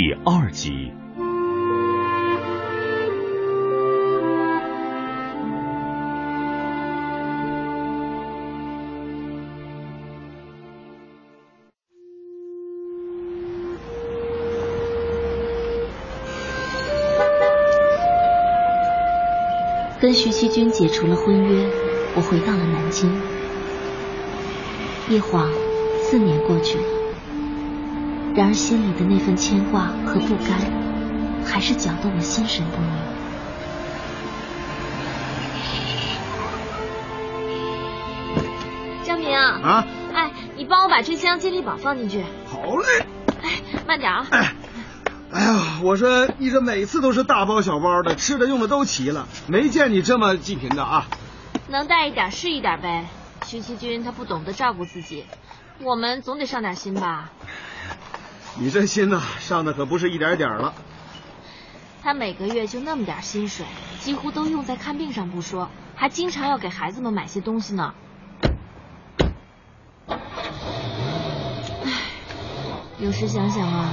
第二集。跟徐其军解除了婚约，我回到了南京。一晃，四年过去了，然而心里的那份牵挂和不甘，还是搅得我心神不宁。张明啊，哎，你帮我把这箱健力宝放进去。好嘞。哎，慢点啊。哎。哎呀，我说你这每次都是大包小包的，吃的用的都齐了，没见你这么济贫的啊！能带一点是一点呗。徐其军他不懂得照顾自己，我们总得上点心吧。你这心呐，上的可不是一点点了。他每个月就那么点薪水，几乎都用在看病上不说，还经常要给孩子们买些东西呢。唉，有时想想啊。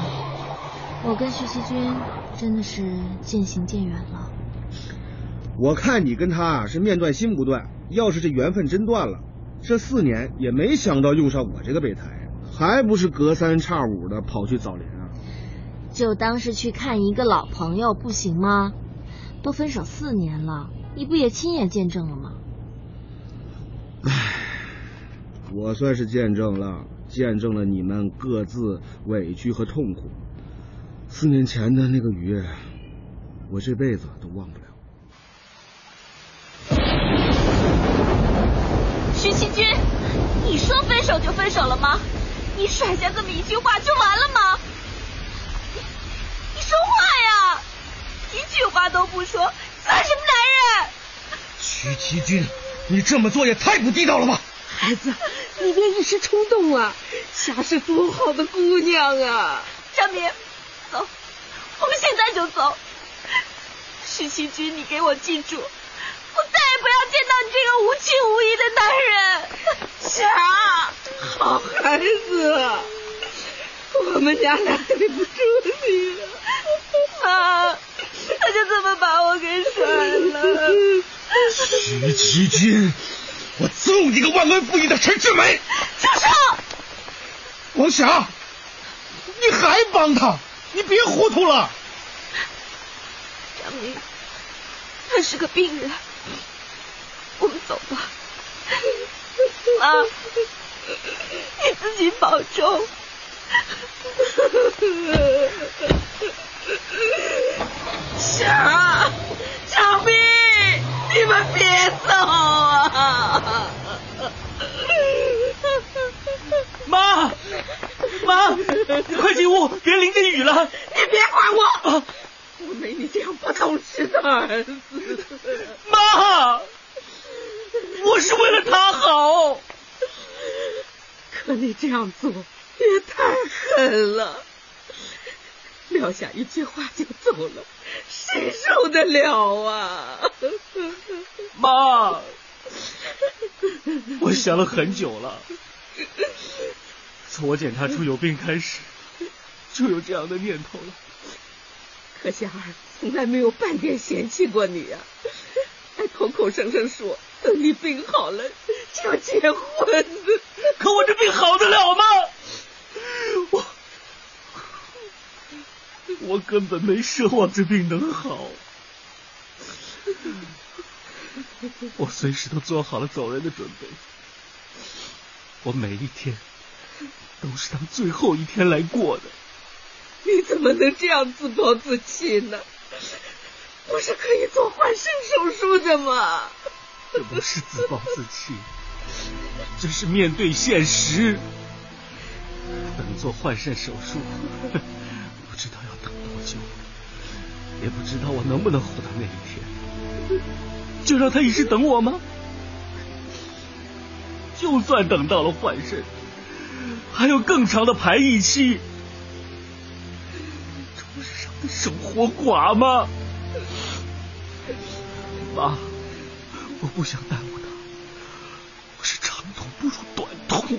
我跟徐其军真的是渐行渐远了。我看你跟他啊是面断心不断，要是这缘分真断了，这四年也没想到用上我这个备胎，还不是隔三差五的跑去找林啊？就当是去看一个老朋友不行吗？都分手四年了，你不也亲眼见证了吗？唉，我算是见证了，见证了你们各自委屈和痛苦。四年前的那个雨夜，我这辈子都忘不了。徐其军，你说分手就分手了吗？你甩下这么一句话就完了吗？你你说话呀！一句话都不说，算什么男人？徐其军，你这么做也太不地道了吧！孩子，你别一时冲动啊！霞是多好的姑娘啊！张明。走，我们现在就走。徐其军，你给我记住，我再也不要见到你这个无情无义的男人。霞，好孩子，我们家俩对不住你了。妈，他就这么把我给甩了。徐其军，我揍你个忘恩负义的陈志美！住手！王霞，你还帮他？你别糊涂了，张明，他是个病人，我们走吧。妈，你自己保重。霞，小兵，你们别走啊！妈，妈，快进屋，别淋着雨了。你别管我，我没你这样不懂事的儿子。妈，我是为了他好。可你这样做也太狠了，撂下一句话就走了，谁受得了啊？妈，我想了很久了。从我检查出有病开始，就有这样的念头了。可夏儿从来没有半点嫌弃过你呀，还口口声声说等你病好了就要结婚。可我这病好得了吗？我我根本没奢望这病能好。我随时都做好了走人的准备。我每一天都是当最后一天来过的。你怎么能这样自暴自弃呢？不是可以做换肾手术的吗？这不是自暴自弃，这是面对现实。等做换肾手术，不知道要等多久，也不知道我能不能活到那一天。就让他一直等我吗？就算等到了换肾，还有更长的排异期，守活寡吗？妈，我不想耽误他，我是长痛不如短痛。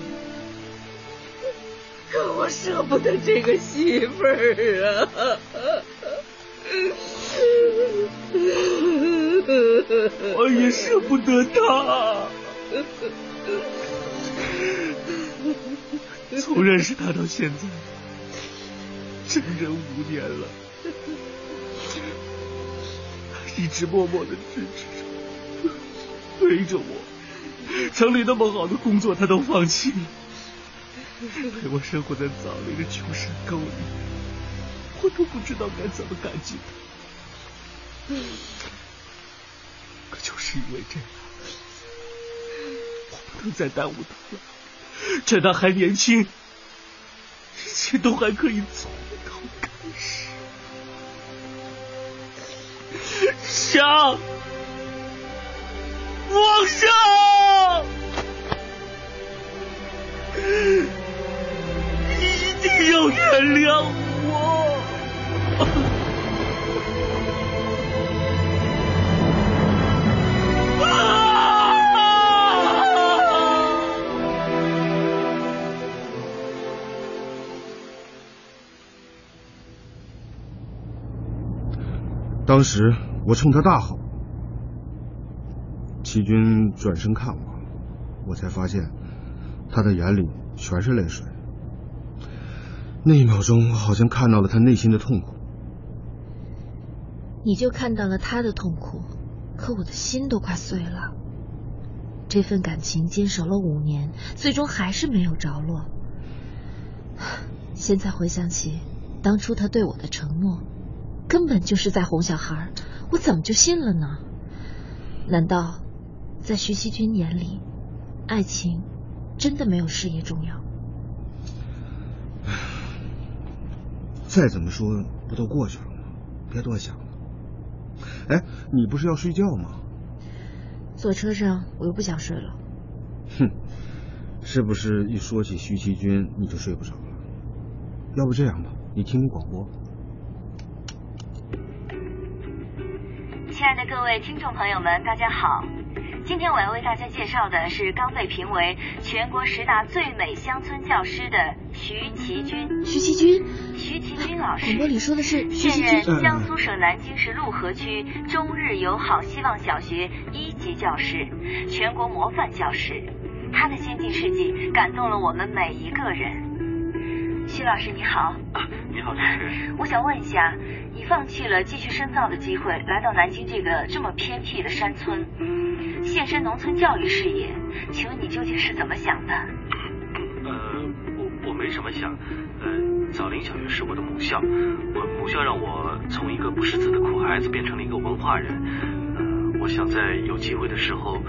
可我舍不得这个媳妇儿啊！我也舍不得她。从认识他到现在，整整五年了，他 一直默默的支持着，陪着我，城里那么好的工作他都放弃了，陪我生活在枣林的穷山沟里，我都不知道该怎么感激他。可就是因为这样，我不能再耽误他了。趁他还年轻，一切都还可以做想，皇上，一定要原谅我。当时我冲他大吼，齐军转身看我，我才发现他的眼里全是泪水。那一秒钟，我好像看到了他内心的痛苦。你就看到了他的痛苦，可我的心都快碎了。这份感情坚守了五年，最终还是没有着落。现在回想起当初他对我的承诺。根本就是在哄小孩，我怎么就信了呢？难道在徐熙君眼里，爱情真的没有事业重要？再怎么说，不都过去了吗？别多想了。哎，你不是要睡觉吗？坐车上我又不想睡了。哼，是不是一说起徐其君你就睡不着了？要不这样吧，你听听广播。亲爱的各位听众朋友们，大家好！今天我要为大家介绍的是刚被评为全国十大最美乡村教师的徐其军。徐其军，徐其军老师，广播里说的是现任江苏省南京市陆河区中日友好希望小学一级教师，全国模范教师。他的先进事迹感动了我们每一个人。徐老师你好，你好，主持人。我想问一下。你放弃了继续深造的机会，来到南京这个这么偏僻的山村，献身农村教育事业，请问你究竟是怎么想的？呃，我我没什么想，呃，枣林小学是我的母校，我母校让我从一个不识字的苦孩子变成了一个文化人，呃，我想在有机会的时候，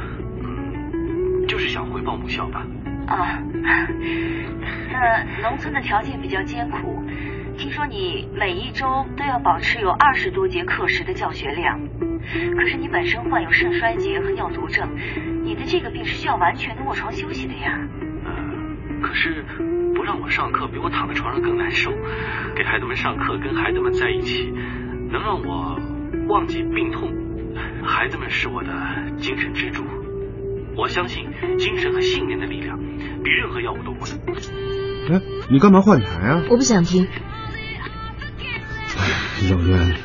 嗯，就是想回报母校吧。啊，那农村的条件比较艰苦。听说你每一周都要保持有二十多节课时的教学量，可是你本身患有肾衰竭和尿毒症，你的这个病是需要完全的卧床休息的呀。呃，可是不让我上课比我躺在床上更难受。给孩子们上课，跟孩子们在一起，能让我忘记病痛。孩子们是我的精神支柱，我相信精神和信念的力量比任何药物都不能。哎，你干嘛换台啊？我不想听。哎小渊，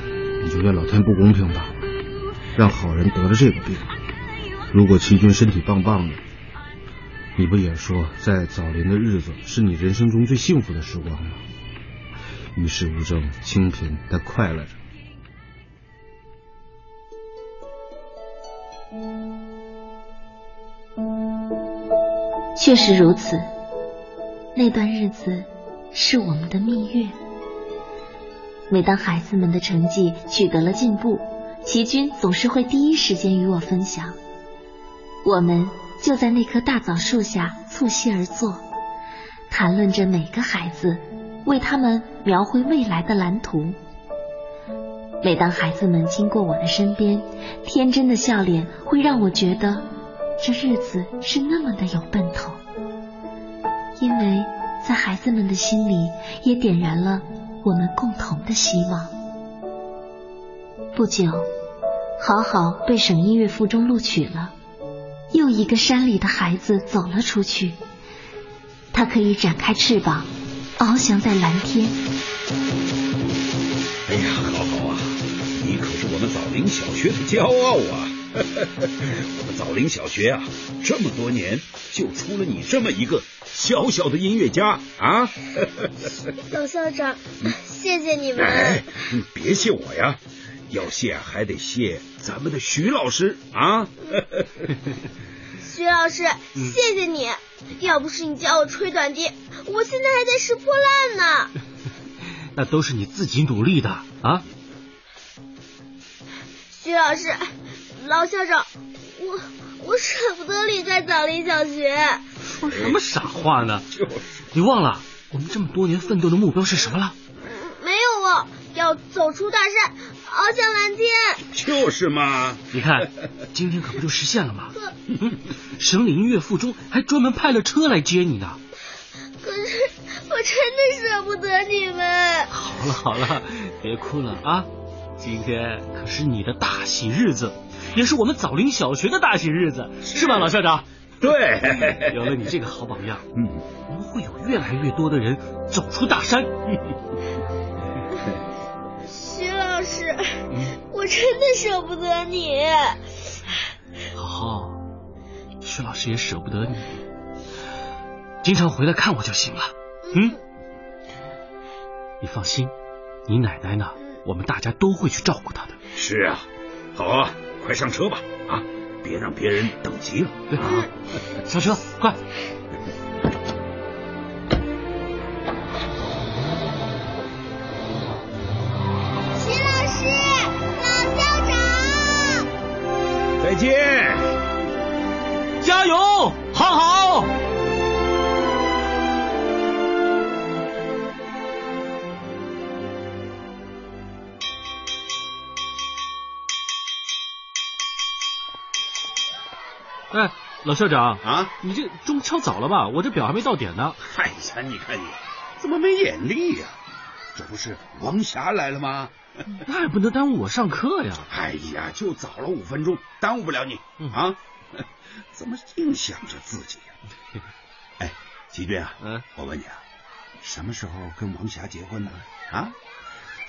你就怨老天不公平吧，让好人得了这个病。如果齐军身体棒棒的，你不也说在枣林的日子是你人生中最幸福的时光吗？与世无争，清贫但快乐着。确实如此，那段日子是我们的蜜月。每当孩子们的成绩取得了进步，齐军总是会第一时间与我分享。我们就在那棵大枣树下促膝而坐，谈论着每个孩子，为他们描绘未来的蓝图。每当孩子们经过我的身边，天真的笑脸会让我觉得这日子是那么的有奔头，因为在孩子们的心里也点燃了。我们共同的希望。不久，好好被省音乐附中录取了，又一个山里的孩子走了出去。他可以展开翅膀，翱翔在蓝天。哎呀，好好啊，你可是我们枣林小学的骄傲啊！我们枣林小学啊，这么多年就出了你这么一个小小的音乐家啊！老校长，谢谢你们。哎，别谢我呀，要谢还得谢咱们的徐老师啊！徐老师，谢谢你，要不是你教我吹短笛，我现在还在拾破烂呢。那都是你自己努力的啊！徐老师，老校长，我我舍不得离开枣林小学。说什么傻话呢？就是你忘了我们这么多年奋斗的目标是什么了？没有啊，要走出大山，翱翔蓝天。就是嘛！你看，今天可不就实现了吗？省里音乐附中还专门派了车来接你呢。可是我真的舍不得你们。好了好了，别哭了啊！今天可是你的大喜日子，也是我们枣林小学的大喜日子，是吧，老校长？对，有了你这个好榜样，嗯，我们会有越来越多的人走出大山。徐老师，我真的舍不得你。好好，徐老师也舍不得你，经常回来看我就行了。嗯，你放心，你奶奶呢？我们大家都会去照顾她的。是啊，好啊，快上车吧啊！别让别人等急了。啊，上车，快！哎，老校长啊，你这钟敲早了吧？我这表还没到点呢。哎呀，你看你怎么没眼力呀、这不是王霞来了吗？那也不能耽误我上课呀。哎呀，就早了五分钟，耽误不了你、嗯啊！怎么净想着自己呀、哎，吉军啊，嗯我问你啊，什么时候跟王霞结婚呢？啊？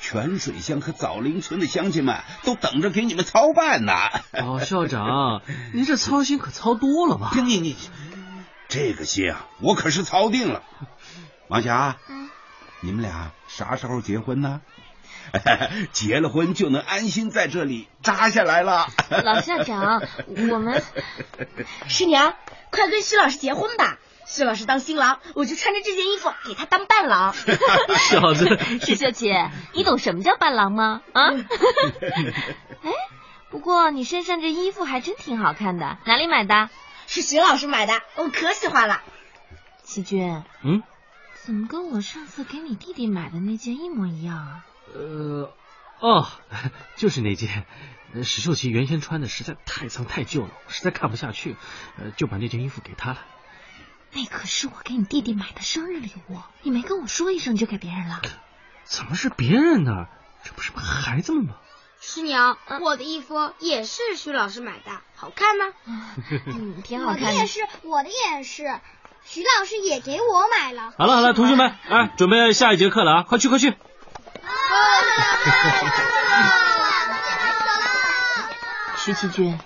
泉水乡和枣林村的乡亲们都等着给你们操办呢。老校长，您这操心可操多了吧？你你这个心啊，我可是操定了。王霞，嗯你们俩啥时候结婚呢？结了婚就能安心在这里扎下来了。老校长，我们师娘，快跟徐老师结婚吧！徐老师当新郎，我就穿着这件衣服给他当伴郎。小子，石 秀姐，你懂什么叫伴郎吗？啊？哎，不过你身上这衣服还真挺好看的，哪里买的？是徐老师买的，我可喜欢了。齐军，嗯，怎么跟我上次给你弟弟买的那件一模一样啊？呃，哦，就是那件。呃史秀琪原先穿的实在太脏太旧了，我实在看不下去，呃，就把那件衣服给他了。那可是我给你弟弟买的生日礼物，你没跟我说一声就给别人了。怎么是别人呢？这不是孩子们吗？师娘，我的衣服也是徐老师买的，好看吗？嗯，挺好我的。也是，我的也是，徐老师也给我买了。好了好了，同学们，哎，准备下一节课了啊，快去快去！徐奇军，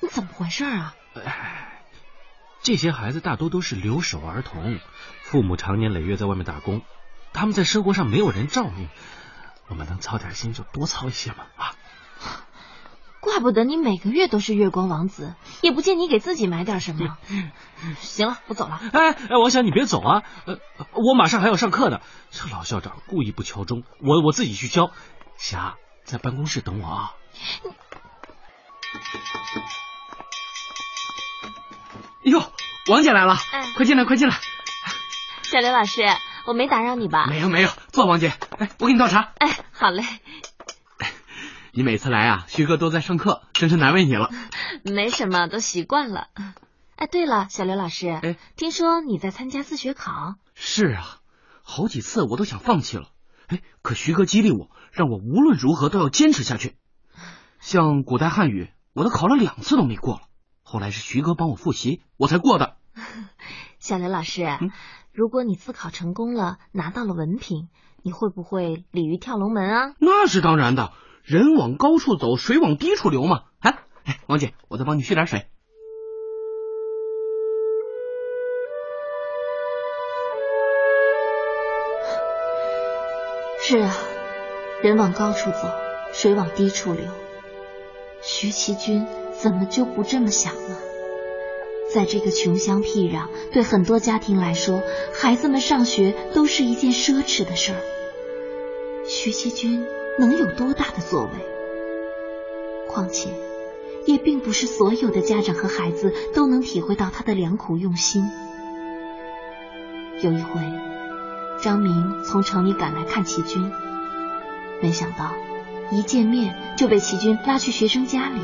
你怎么回事啊？这些孩子大多都是留守儿童，父母常年累月在外面打工，他们在生活上没有人照应，我们能操点心就多操一些嘛啊！怪不得你每个月都是月光王子，也不见你给自己买点什么。行了，我走了。哎哎，王霞，你别走啊！呃，我马上还要上课呢。这老校长故意不敲钟，我我自己去敲。霞在办公室等我啊。哟，王姐来了，哎快进来，快进来。小刘老师，我没打扰你吧？没有没有，坐王姐，哎，我给你倒茶。哎，好嘞，你每次来啊，徐哥都在上课，真是难为你了。没什么，都习惯了。哎，对了，小刘老师，哎听说你在参加自学考？是啊，好几次我都想放弃了，哎，可徐哥激励我，让我无论如何都要坚持下去。像古代汉语，我都考了两次都没过了，后来是徐哥帮我复习，我才过的。小刘老师，如果你自考成功了，拿到了文凭，你会不会鲤鱼跳龙门啊？那是当然的，人往高处走，水往低处流嘛。哎哎，王姐，我再帮你续点水。是啊，人往高处走，水往低处流。徐其军怎么就不这么想呢？在这个穷乡僻壤，对很多家庭来说，孩子们上学都是一件奢侈的事儿。徐其军能有多大的作为？况且，也并不是所有的家长和孩子都能体会到他的良苦用心。有一回，张明从城里赶来看齐军，没想到一见面就被齐军拉去学生家里。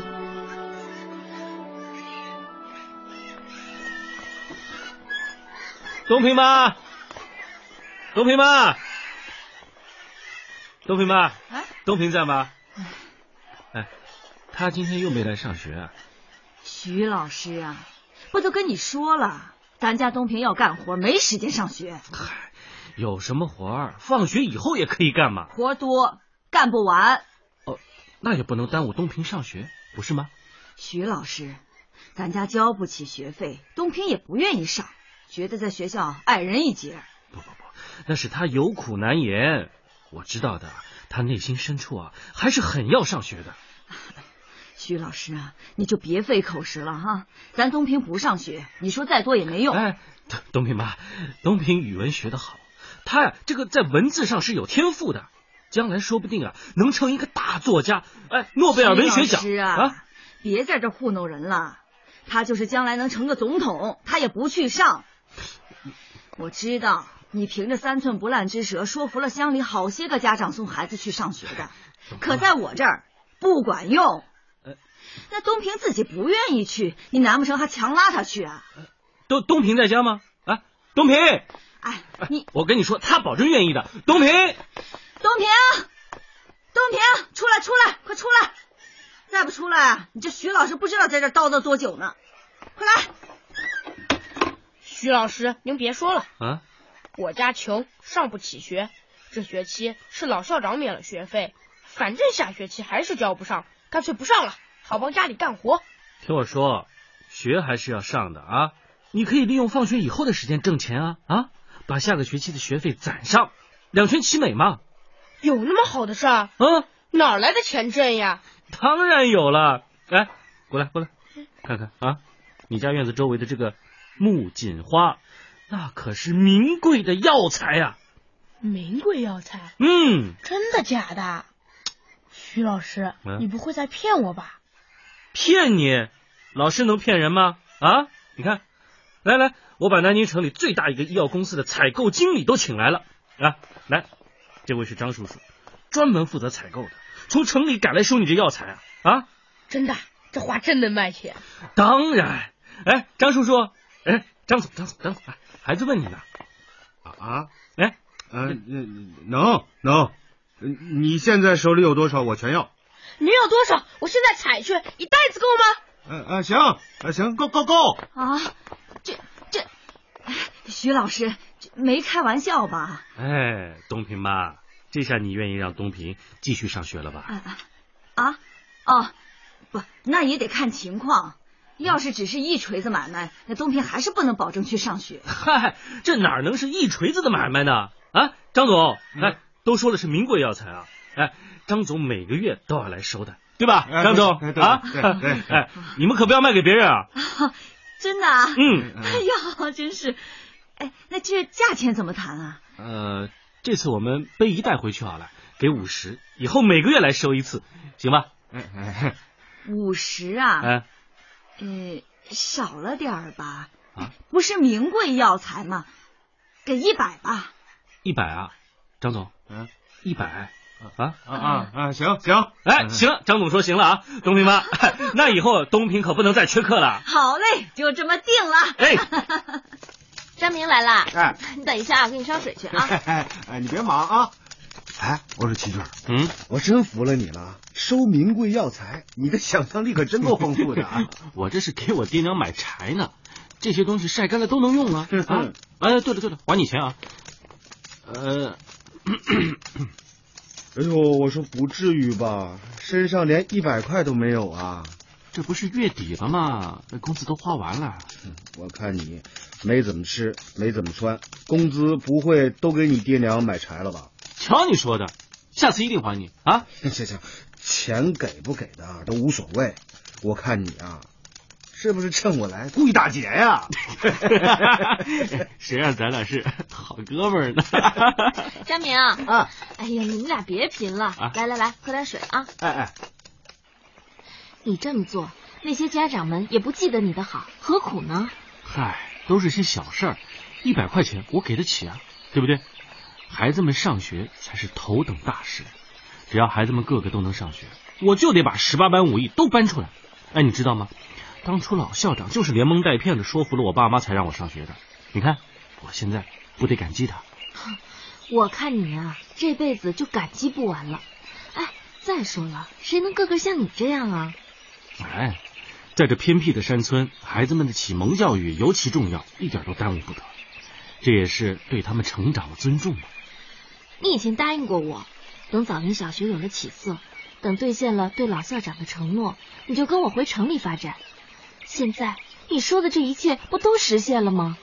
东平妈，东平妈，东平妈，哎，东平在吗？哎，他今天又没来上学啊？徐老师啊，不都跟你说了，咱家东平要干活，没时间上学。嗨，有什么活儿，放学以后也可以干嘛？活多，干不完。哦，那也不能耽误东平上学，不是吗？徐老师，咱家交不起学费，东平也不愿意上。觉得在学校矮人一截。不不不，那是他有苦难言。我知道的，他内心深处啊，还是很要上学的。徐老师啊，你就别费口舌了哈。咱东平不上学，你说再多也没用。哎，东平妈，东平语文学得好，他呀，这个在文字上是有天赋的，将来说不定啊，能成一个大作家。哎，诺贝尔文学奖啊！别在这糊弄人了，他就是将来能成个总统，他也不去上。我知道你凭着三寸不烂之舌说服了乡里好些个家长送孩子去上学的，可在我这儿不管用。那东平自己不愿意去，你难不成还强拉他去啊？东东平在家吗？啊，东平！哎，你我跟你说，他保证愿意的。东平，东平，东平，出来，出来，快出来！再不出来，你这徐老师不知道在这叨叨多久呢。快来！徐老师，您别说了啊！我家穷，上不起学。这学期是老校长免了学费，反正下学期还是交不上，干脆不上了，好帮家里干活。听我说，学还是要上的啊！你可以利用放学以后的时间挣钱啊啊！把下个学期的学费攒上，两全其美嘛。有那么好的事儿？嗯，哪来的钱挣呀？当然有了！来，过来过来，看看啊，你家院子周围的这个木槿花，那可是名贵的药材啊。名贵药材？嗯，真的假的？徐老师，你不会在骗我吧？骗你？老师能骗人吗？啊，你看，来来，我把南京城里最大一个医药公司的采购经理都请来了啊！来，这位是张叔叔，专门负责采购的，从城里赶来收你这药材啊！啊，真的，这花真能卖钱？当然。哎，张叔叔，哎，张总，张总，张总，孩子问你呢。啊啊？哎，呃，能能，你现在手里有多少，我全要。你要多少？我现在采去，一袋子够吗？嗯嗯，行，行，够够够。啊，这这，徐老师没开玩笑吧？哎，东平妈，这下你愿意让东平继续上学了吧？啊啊哦，不，那也得看情况。要是只是一锤子买卖，那东平还是不能保证去上学。嗨，这哪能是一锤子的买卖呢？啊，张总，哎，都说了是名贵药材啊，哎，张总每个月都要来收的，对吧？张总啊，哎，你们可不要卖给别人啊！真的？啊？嗯。哎呀，真是，哎，那这价钱怎么谈啊？呃，这次我们背一袋回去好了，给五十，以后每个月来收一次，行吧？五十啊？哎。呃，少了点儿吧？啊，不是名贵药材吗？给一百吧。一百啊，张总，嗯，一百啊啊啊啊！行行，哎，行，张总说行了啊，东平妈，那以后东平可不能再缺课了。好嘞，就这么定了。哎，张明来了，哎，你等一下，我给你烧水去啊。哎，你别忙啊。哎，我说齐军，嗯，我真服了你了，收名贵药材，你的想象力可真够丰富的啊！我这是给我爹娘买柴呢，这些东西晒干了都能用啊！啊，哎，对了对了，还你钱啊！呃，哎呦，我说不至于吧，身上连一百块都没有啊！这不是月底了吗？那工资都花完了。我看你没怎么吃，没怎么穿，工资不会都给你爹娘买柴了吧？瞧你说的，下次一定还你啊！行行，钱给不给的都无所谓。我看你啊，是不是趁我来故意打劫呀？谁让咱俩是 好哥们儿呢？佳明啊，哎呀，你们俩别贫了，来来来，喝点水啊！哎哎。你这么做，那些家长们也不记得你的好，何苦呢？嗨，都是些小事儿，一百块钱我给得起啊，对不对？孩子们上学才是头等大事，只要孩子们个个都能上学，我就得把十八般武艺都搬出来。哎，你知道吗？当初老校长就是连蒙带骗的说服了我爸妈才让我上学的。你看，我现在不得感激他？我看你啊，这辈子就感激不完了。哎，再说了，谁能个个像你这样啊？哎，在这偏僻的山村，孩子们的启蒙教育尤其重要，一点都耽误不得。这也是对他们成长的尊重嘛。你以前答应过我，等枣林小学有了起色，等兑现了对老校长的承诺，你就跟我回城里发展。现在你说的这一切不都实现了吗？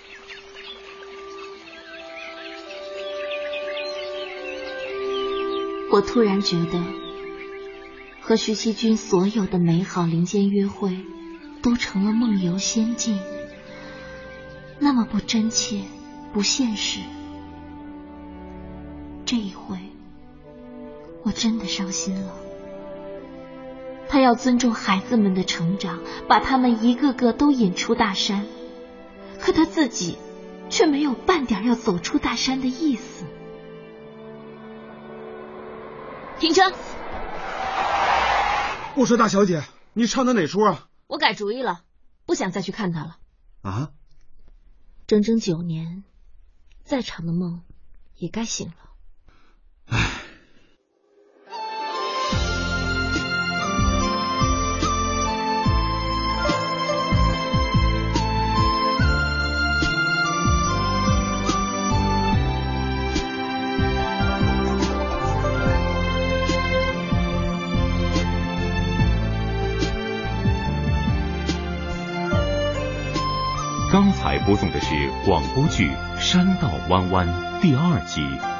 我突然觉得。和徐其军所有的美好林间约会，都成了梦游仙境，那么不真切，不现实。这一回，我真的伤心了。他要尊重孩子们的成长，把他们一个个都引出大山，可他自己却没有半点要走出大山的意思。停车。我说大小姐，你唱的哪出啊？我改主意了，不想再去看他了。啊？整整九年，再长的梦也该醒了。播送的是广播剧《山道弯弯》第二集。